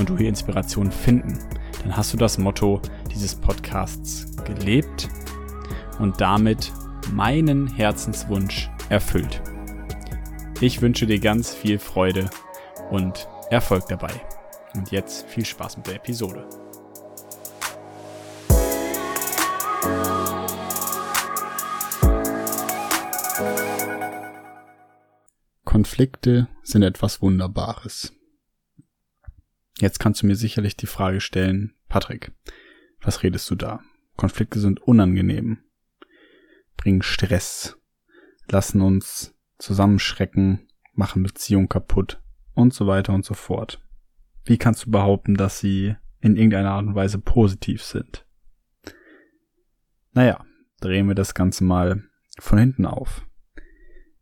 und du hier Inspiration finden, dann hast du das Motto dieses Podcasts gelebt und damit meinen Herzenswunsch erfüllt. Ich wünsche dir ganz viel Freude und Erfolg dabei. Und jetzt viel Spaß mit der Episode. Konflikte sind etwas Wunderbares. Jetzt kannst du mir sicherlich die Frage stellen, Patrick, was redest du da? Konflikte sind unangenehm, bringen Stress, lassen uns zusammenschrecken, machen Beziehungen kaputt und so weiter und so fort. Wie kannst du behaupten, dass sie in irgendeiner Art und Weise positiv sind? Naja, drehen wir das Ganze mal von hinten auf.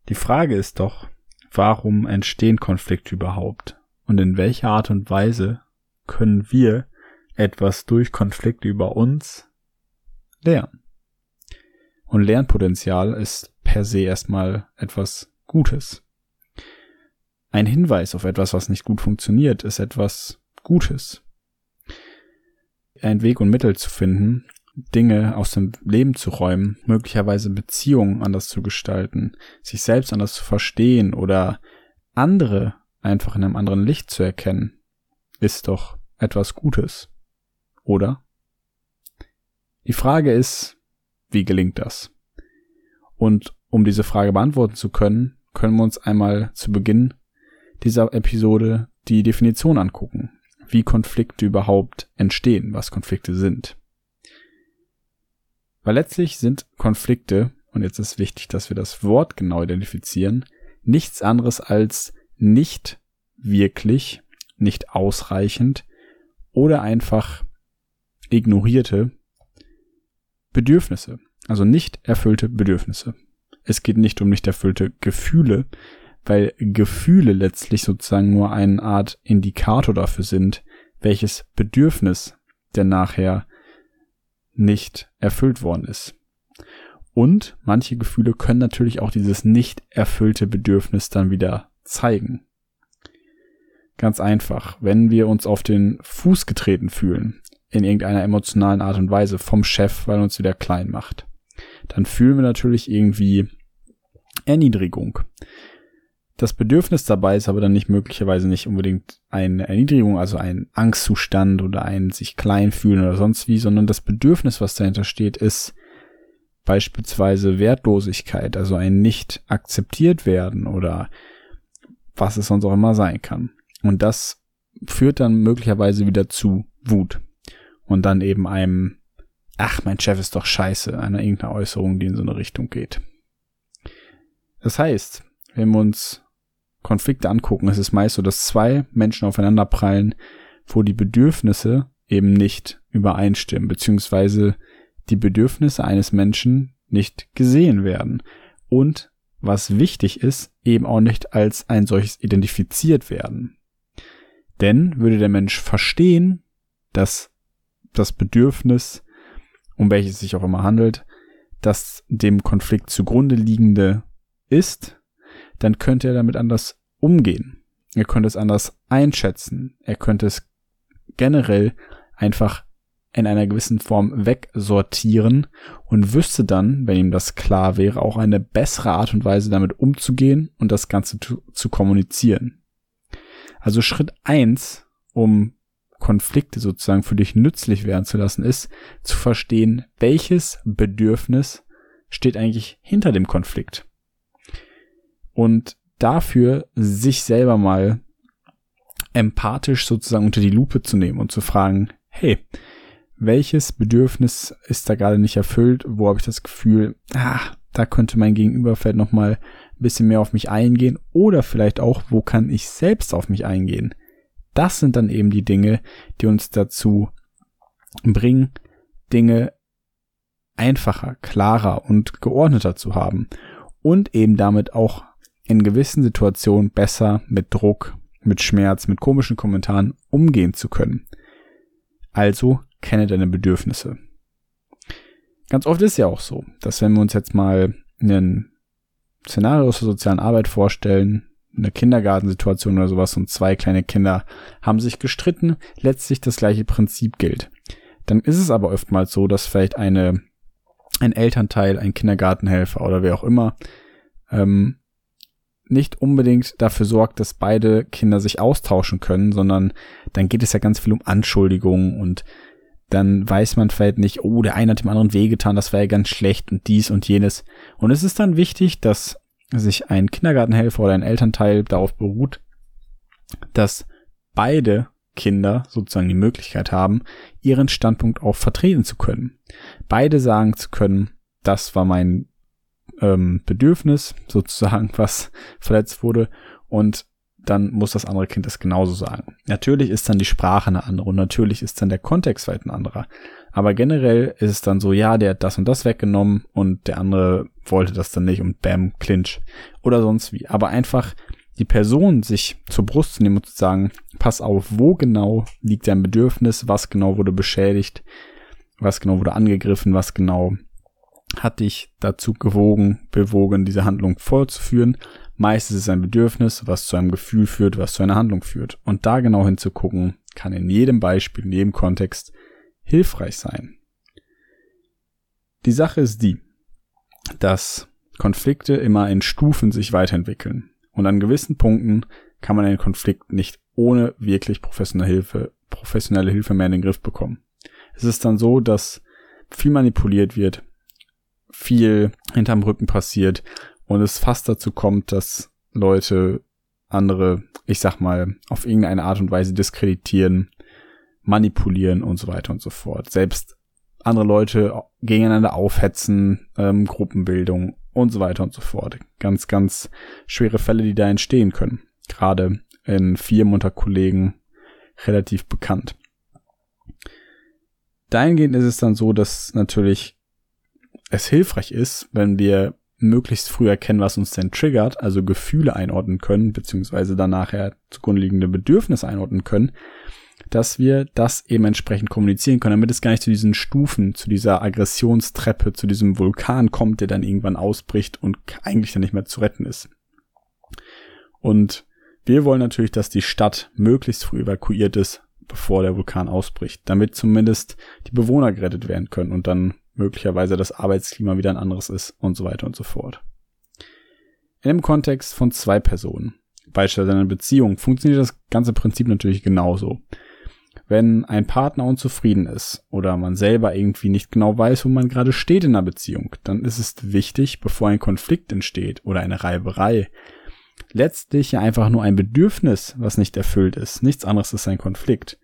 Die Frage ist doch, warum entstehen Konflikte überhaupt? Und in welcher Art und Weise können wir etwas durch Konflikte über uns lernen. Und Lernpotenzial ist per se erstmal etwas Gutes. Ein Hinweis auf etwas, was nicht gut funktioniert, ist etwas Gutes. Ein Weg und Mittel zu finden, Dinge aus dem Leben zu räumen, möglicherweise Beziehungen anders zu gestalten, sich selbst anders zu verstehen oder andere einfach in einem anderen Licht zu erkennen, ist doch etwas Gutes. Oder? Die Frage ist, wie gelingt das? Und um diese Frage beantworten zu können, können wir uns einmal zu Beginn dieser Episode die Definition angucken, wie Konflikte überhaupt entstehen, was Konflikte sind. Weil letztlich sind Konflikte, und jetzt ist wichtig, dass wir das Wort genau identifizieren, nichts anderes als nicht wirklich, nicht ausreichend oder einfach ignorierte Bedürfnisse, also nicht erfüllte Bedürfnisse. Es geht nicht um nicht erfüllte Gefühle, weil Gefühle letztlich sozusagen nur eine Art Indikator dafür sind, welches Bedürfnis denn nachher nicht erfüllt worden ist. Und manche Gefühle können natürlich auch dieses nicht erfüllte Bedürfnis dann wieder zeigen. Ganz einfach, wenn wir uns auf den Fuß getreten fühlen, in irgendeiner emotionalen Art und Weise vom Chef, weil uns wieder klein macht, dann fühlen wir natürlich irgendwie Erniedrigung. Das Bedürfnis dabei ist aber dann nicht möglicherweise nicht unbedingt eine Erniedrigung, also ein Angstzustand oder ein sich klein fühlen oder sonst wie, sondern das Bedürfnis, was dahinter steht, ist beispielsweise Wertlosigkeit, also ein nicht akzeptiert werden oder was es sonst auch immer sein kann. Und das führt dann möglicherweise wieder zu Wut. Und dann eben einem, ach, mein Chef ist doch scheiße, einer irgendeiner Äußerung, die in so eine Richtung geht. Das heißt, wenn wir uns Konflikte angucken, ist es meist so, dass zwei Menschen aufeinander prallen, wo die Bedürfnisse eben nicht übereinstimmen, beziehungsweise die Bedürfnisse eines Menschen nicht gesehen werden und was wichtig ist, eben auch nicht als ein solches identifiziert werden. Denn würde der Mensch verstehen, dass das Bedürfnis, um welches es sich auch immer handelt, das dem Konflikt zugrunde liegende ist, dann könnte er damit anders umgehen. Er könnte es anders einschätzen. Er könnte es generell einfach in einer gewissen Form wegsortieren und wüsste dann, wenn ihm das klar wäre, auch eine bessere Art und Weise damit umzugehen und das Ganze zu, zu kommunizieren. Also Schritt eins, um Konflikte sozusagen für dich nützlich werden zu lassen, ist zu verstehen, welches Bedürfnis steht eigentlich hinter dem Konflikt. Und dafür sich selber mal empathisch sozusagen unter die Lupe zu nehmen und zu fragen, hey, welches Bedürfnis ist da gerade nicht erfüllt? Wo habe ich das Gefühl, ah, da könnte mein Gegenüber vielleicht nochmal ein bisschen mehr auf mich eingehen oder vielleicht auch, wo kann ich selbst auf mich eingehen? das sind dann eben die Dinge, die uns dazu bringen, Dinge einfacher, klarer und geordneter zu haben und eben damit auch in gewissen Situationen besser mit Druck, mit Schmerz, mit komischen Kommentaren umgehen zu können. Also kenne deine Bedürfnisse. Ganz oft ist ja auch so, dass wenn wir uns jetzt mal ein Szenario der sozialen Arbeit vorstellen, eine Kindergartensituation oder sowas und zwei kleine Kinder haben sich gestritten, letztlich das gleiche Prinzip gilt. Dann ist es aber oftmals so, dass vielleicht eine, ein Elternteil, ein Kindergartenhelfer oder wer auch immer, ähm, nicht unbedingt dafür sorgt, dass beide Kinder sich austauschen können, sondern dann geht es ja ganz viel um Anschuldigungen und dann weiß man vielleicht nicht, oh, der eine hat dem anderen wehgetan, das war ja ganz schlecht und dies und jenes. Und es ist dann wichtig, dass sich ein Kindergartenhelfer oder ein Elternteil darauf beruht, dass beide Kinder sozusagen die Möglichkeit haben, ihren Standpunkt auch vertreten zu können. Beide sagen zu können, das war mein ähm, Bedürfnis sozusagen, was verletzt wurde und dann muss das andere Kind das genauso sagen. Natürlich ist dann die Sprache eine andere und natürlich ist dann der Kontext weit ein anderer. Aber generell ist es dann so, ja, der hat das und das weggenommen und der andere wollte das dann nicht und bam, Clinch oder sonst wie. Aber einfach die Person sich zur Brust zu nehmen und zu sagen, pass auf, wo genau liegt dein Bedürfnis, was genau wurde beschädigt, was genau wurde angegriffen, was genau hat dich dazu gewogen, bewogen, diese Handlung fortzuführen Meist ist es ein Bedürfnis, was zu einem Gefühl führt, was zu einer Handlung führt. Und da genau hinzugucken, kann in jedem Beispiel, in jedem Kontext hilfreich sein. Die Sache ist die, dass Konflikte immer in Stufen sich weiterentwickeln. Und an gewissen Punkten kann man einen Konflikt nicht ohne wirklich professionelle Hilfe, professionelle Hilfe mehr in den Griff bekommen. Es ist dann so, dass viel manipuliert wird, viel hinterm Rücken passiert und es fast dazu kommt, dass Leute andere, ich sag mal, auf irgendeine Art und Weise diskreditieren, manipulieren und so weiter und so fort. Selbst andere Leute gegeneinander aufhetzen, ähm, Gruppenbildung und so weiter und so fort. Ganz, ganz schwere Fälle, die da entstehen können. Gerade in Firmen unter Kollegen relativ bekannt. Dahingehend ist es dann so, dass natürlich es hilfreich ist, wenn wir möglichst früh erkennen, was uns denn triggert, also Gefühle einordnen können, beziehungsweise dann nachher zugrunde liegende Bedürfnisse einordnen können, dass wir das eben entsprechend kommunizieren können, damit es gar nicht zu diesen Stufen, zu dieser Aggressionstreppe, zu diesem Vulkan kommt, der dann irgendwann ausbricht und eigentlich dann nicht mehr zu retten ist. Und wir wollen natürlich, dass die Stadt möglichst früh evakuiert ist, bevor der Vulkan ausbricht, damit zumindest die Bewohner gerettet werden können und dann möglicherweise das Arbeitsklima wieder ein anderes ist und so weiter und so fort. In dem Kontext von zwei Personen, beispielsweise einer Beziehung, funktioniert das ganze Prinzip natürlich genauso. Wenn ein Partner unzufrieden ist oder man selber irgendwie nicht genau weiß, wo man gerade steht in einer Beziehung, dann ist es wichtig, bevor ein Konflikt entsteht oder eine Reiberei, letztlich ja einfach nur ein Bedürfnis, was nicht erfüllt ist. Nichts anderes ist ein Konflikt.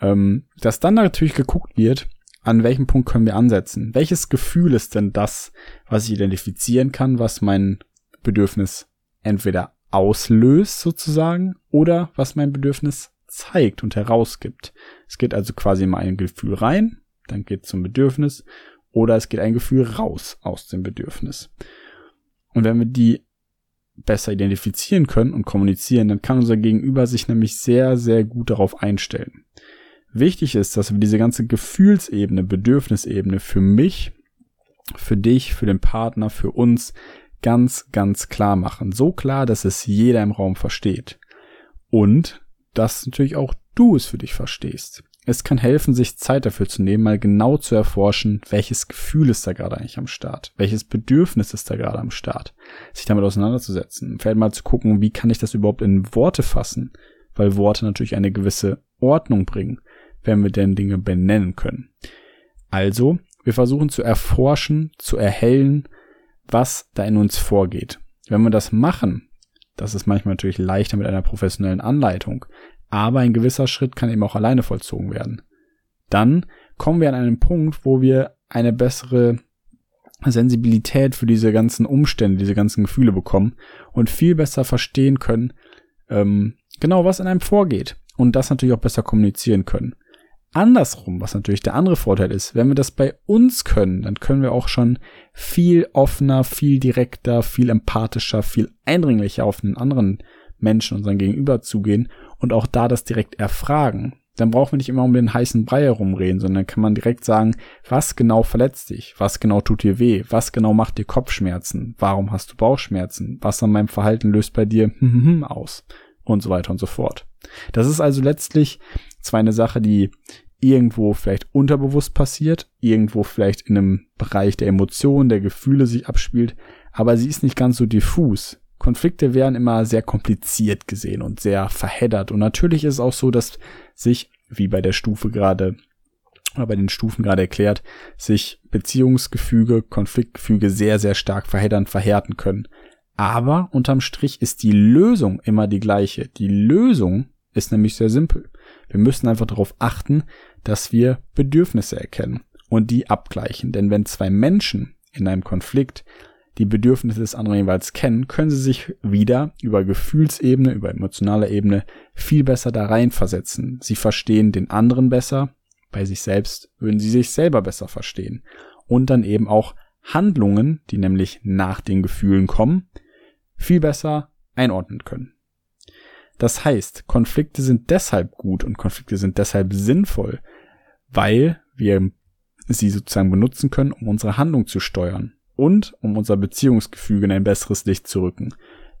Ähm, dass dann natürlich geguckt wird, an welchem Punkt können wir ansetzen? Welches Gefühl ist denn das, was ich identifizieren kann, was mein Bedürfnis entweder auslöst sozusagen oder was mein Bedürfnis zeigt und herausgibt. Es geht also quasi immer ein Gefühl rein, dann geht zum Bedürfnis oder es geht ein Gefühl raus aus dem Bedürfnis. Und wenn wir die besser identifizieren können und kommunizieren, dann kann unser Gegenüber sich nämlich sehr, sehr gut darauf einstellen. Wichtig ist, dass wir diese ganze Gefühlsebene, Bedürfnisebene für mich, für dich, für den Partner, für uns ganz, ganz klar machen. So klar, dass es jeder im Raum versteht. Und dass natürlich auch du es für dich verstehst. Es kann helfen, sich Zeit dafür zu nehmen, mal genau zu erforschen, welches Gefühl ist da gerade eigentlich am Start, welches Bedürfnis ist da gerade am Start, sich damit auseinanderzusetzen, vielleicht mal zu gucken, wie kann ich das überhaupt in Worte fassen, weil Worte natürlich eine gewisse Ordnung bringen wenn wir denn Dinge benennen können. Also, wir versuchen zu erforschen, zu erhellen, was da in uns vorgeht. Wenn wir das machen, das ist manchmal natürlich leichter mit einer professionellen Anleitung, aber ein gewisser Schritt kann eben auch alleine vollzogen werden. Dann kommen wir an einen Punkt, wo wir eine bessere Sensibilität für diese ganzen Umstände, diese ganzen Gefühle bekommen und viel besser verstehen können, ähm, genau was in einem vorgeht. und das natürlich auch besser kommunizieren können. Andersrum, was natürlich der andere Vorteil ist, wenn wir das bei uns können, dann können wir auch schon viel offener, viel direkter, viel empathischer, viel eindringlicher auf einen anderen Menschen, unseren Gegenüber zugehen und auch da das direkt erfragen. Dann brauchen wir nicht immer um den heißen Brei herumreden, sondern kann man direkt sagen, was genau verletzt dich? Was genau tut dir weh? Was genau macht dir Kopfschmerzen? Warum hast du Bauchschmerzen? Was an meinem Verhalten löst bei dir aus? Und so weiter und so fort. Das ist also letztlich zwar eine Sache, die irgendwo vielleicht unterbewusst passiert, irgendwo vielleicht in einem Bereich der Emotionen, der Gefühle sich abspielt, aber sie ist nicht ganz so diffus. Konflikte werden immer sehr kompliziert gesehen und sehr verheddert. Und natürlich ist es auch so, dass sich, wie bei der Stufe gerade, oder bei den Stufen gerade erklärt, sich Beziehungsgefüge, Konfliktgefüge sehr, sehr stark verheddern, verhärten können. Aber unterm Strich ist die Lösung immer die gleiche. Die Lösung ist nämlich sehr simpel. Wir müssen einfach darauf achten, dass wir Bedürfnisse erkennen und die abgleichen. Denn wenn zwei Menschen in einem Konflikt die Bedürfnisse des anderen jeweils kennen, können sie sich wieder über Gefühlsebene, über emotionaler Ebene viel besser da reinversetzen. Sie verstehen den anderen besser, bei sich selbst würden sie sich selber besser verstehen. Und dann eben auch Handlungen, die nämlich nach den Gefühlen kommen, viel besser einordnen können. Das heißt, Konflikte sind deshalb gut und Konflikte sind deshalb sinnvoll, weil wir sie sozusagen benutzen können, um unsere Handlung zu steuern und um unser Beziehungsgefüge in ein besseres Licht zu rücken,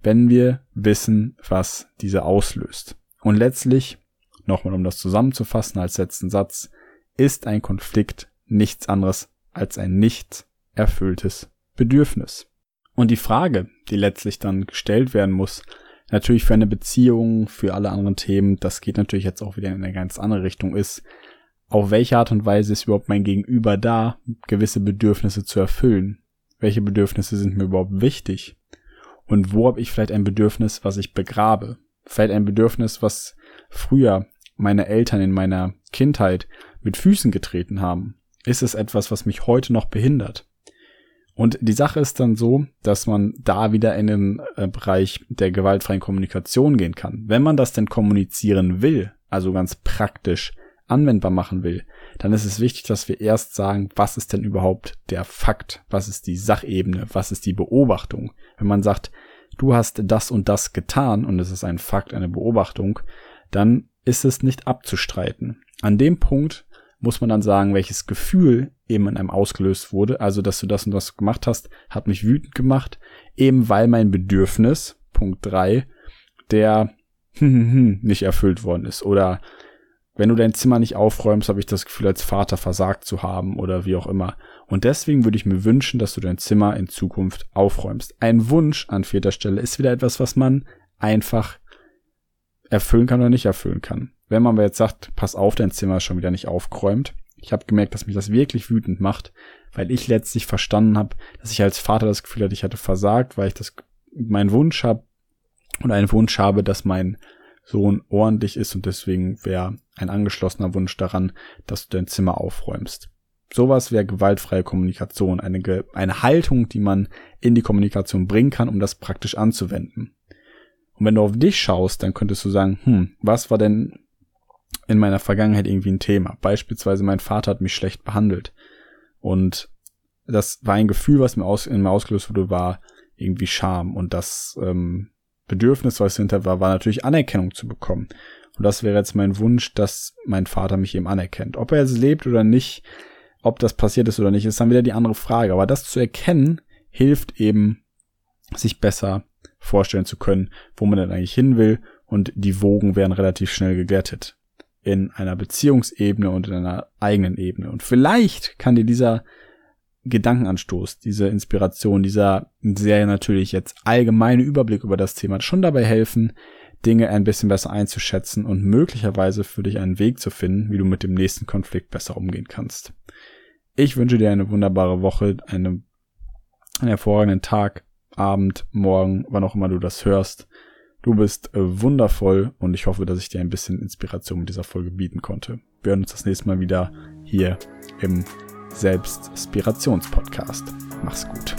wenn wir wissen, was diese auslöst. Und letztlich, nochmal um das zusammenzufassen als letzten Satz, ist ein Konflikt nichts anderes als ein nicht erfülltes Bedürfnis. Und die Frage, die letztlich dann gestellt werden muss, natürlich für eine Beziehung, für alle anderen Themen, das geht natürlich jetzt auch wieder in eine ganz andere Richtung, ist, auf welche Art und Weise ist überhaupt mein Gegenüber da, gewisse Bedürfnisse zu erfüllen? Welche Bedürfnisse sind mir überhaupt wichtig? Und wo habe ich vielleicht ein Bedürfnis, was ich begrabe? Vielleicht ein Bedürfnis, was früher meine Eltern in meiner Kindheit mit Füßen getreten haben? Ist es etwas, was mich heute noch behindert? Und die Sache ist dann so, dass man da wieder in den äh, Bereich der gewaltfreien Kommunikation gehen kann. Wenn man das denn kommunizieren will, also ganz praktisch anwendbar machen will, dann ist es wichtig, dass wir erst sagen, was ist denn überhaupt der Fakt? Was ist die Sachebene? Was ist die Beobachtung? Wenn man sagt, du hast das und das getan und es ist ein Fakt, eine Beobachtung, dann ist es nicht abzustreiten. An dem Punkt muss man dann sagen, welches Gefühl eben in einem ausgelöst wurde. Also, dass du das und das gemacht hast, hat mich wütend gemacht, eben weil mein Bedürfnis, Punkt drei, der nicht erfüllt worden ist. Oder wenn du dein Zimmer nicht aufräumst, habe ich das Gefühl, als Vater versagt zu haben oder wie auch immer. Und deswegen würde ich mir wünschen, dass du dein Zimmer in Zukunft aufräumst. Ein Wunsch an vierter Stelle ist wieder etwas, was man einfach erfüllen kann oder nicht erfüllen kann. Wenn man aber jetzt sagt, pass auf, dein Zimmer ist schon wieder nicht aufgeräumt. Ich habe gemerkt, dass mich das wirklich wütend macht, weil ich letztlich verstanden habe, dass ich als Vater das Gefühl hatte, ich hatte versagt, weil ich das meinen Wunsch habe und einen Wunsch habe, dass mein Sohn ordentlich ist und deswegen wäre ein angeschlossener Wunsch daran, dass du dein Zimmer aufräumst. Sowas wäre gewaltfreie Kommunikation, eine, eine Haltung, die man in die Kommunikation bringen kann, um das praktisch anzuwenden. Und wenn du auf dich schaust, dann könntest du sagen, hm, was war denn in meiner Vergangenheit irgendwie ein Thema. Beispielsweise mein Vater hat mich schlecht behandelt. Und das war ein Gefühl, was mir, aus, in mir ausgelöst wurde, war irgendwie Scham. Und das ähm, Bedürfnis, was hinter war, war natürlich Anerkennung zu bekommen. Und das wäre jetzt mein Wunsch, dass mein Vater mich eben anerkennt. Ob er jetzt lebt oder nicht, ob das passiert ist oder nicht, ist dann wieder die andere Frage. Aber das zu erkennen, hilft eben, sich besser vorstellen zu können, wo man denn eigentlich hin will. Und die Wogen werden relativ schnell geglättet in einer Beziehungsebene und in einer eigenen Ebene. Und vielleicht kann dir dieser Gedankenanstoß, diese Inspiration, dieser sehr natürlich jetzt allgemeine Überblick über das Thema schon dabei helfen, Dinge ein bisschen besser einzuschätzen und möglicherweise für dich einen Weg zu finden, wie du mit dem nächsten Konflikt besser umgehen kannst. Ich wünsche dir eine wunderbare Woche, eine, einen hervorragenden Tag, Abend, Morgen, wann auch immer du das hörst. Du bist äh, wundervoll und ich hoffe, dass ich dir ein bisschen Inspiration mit dieser Folge bieten konnte. Wir hören uns das nächste Mal wieder hier im Selbstspirationspodcast. Mach's gut.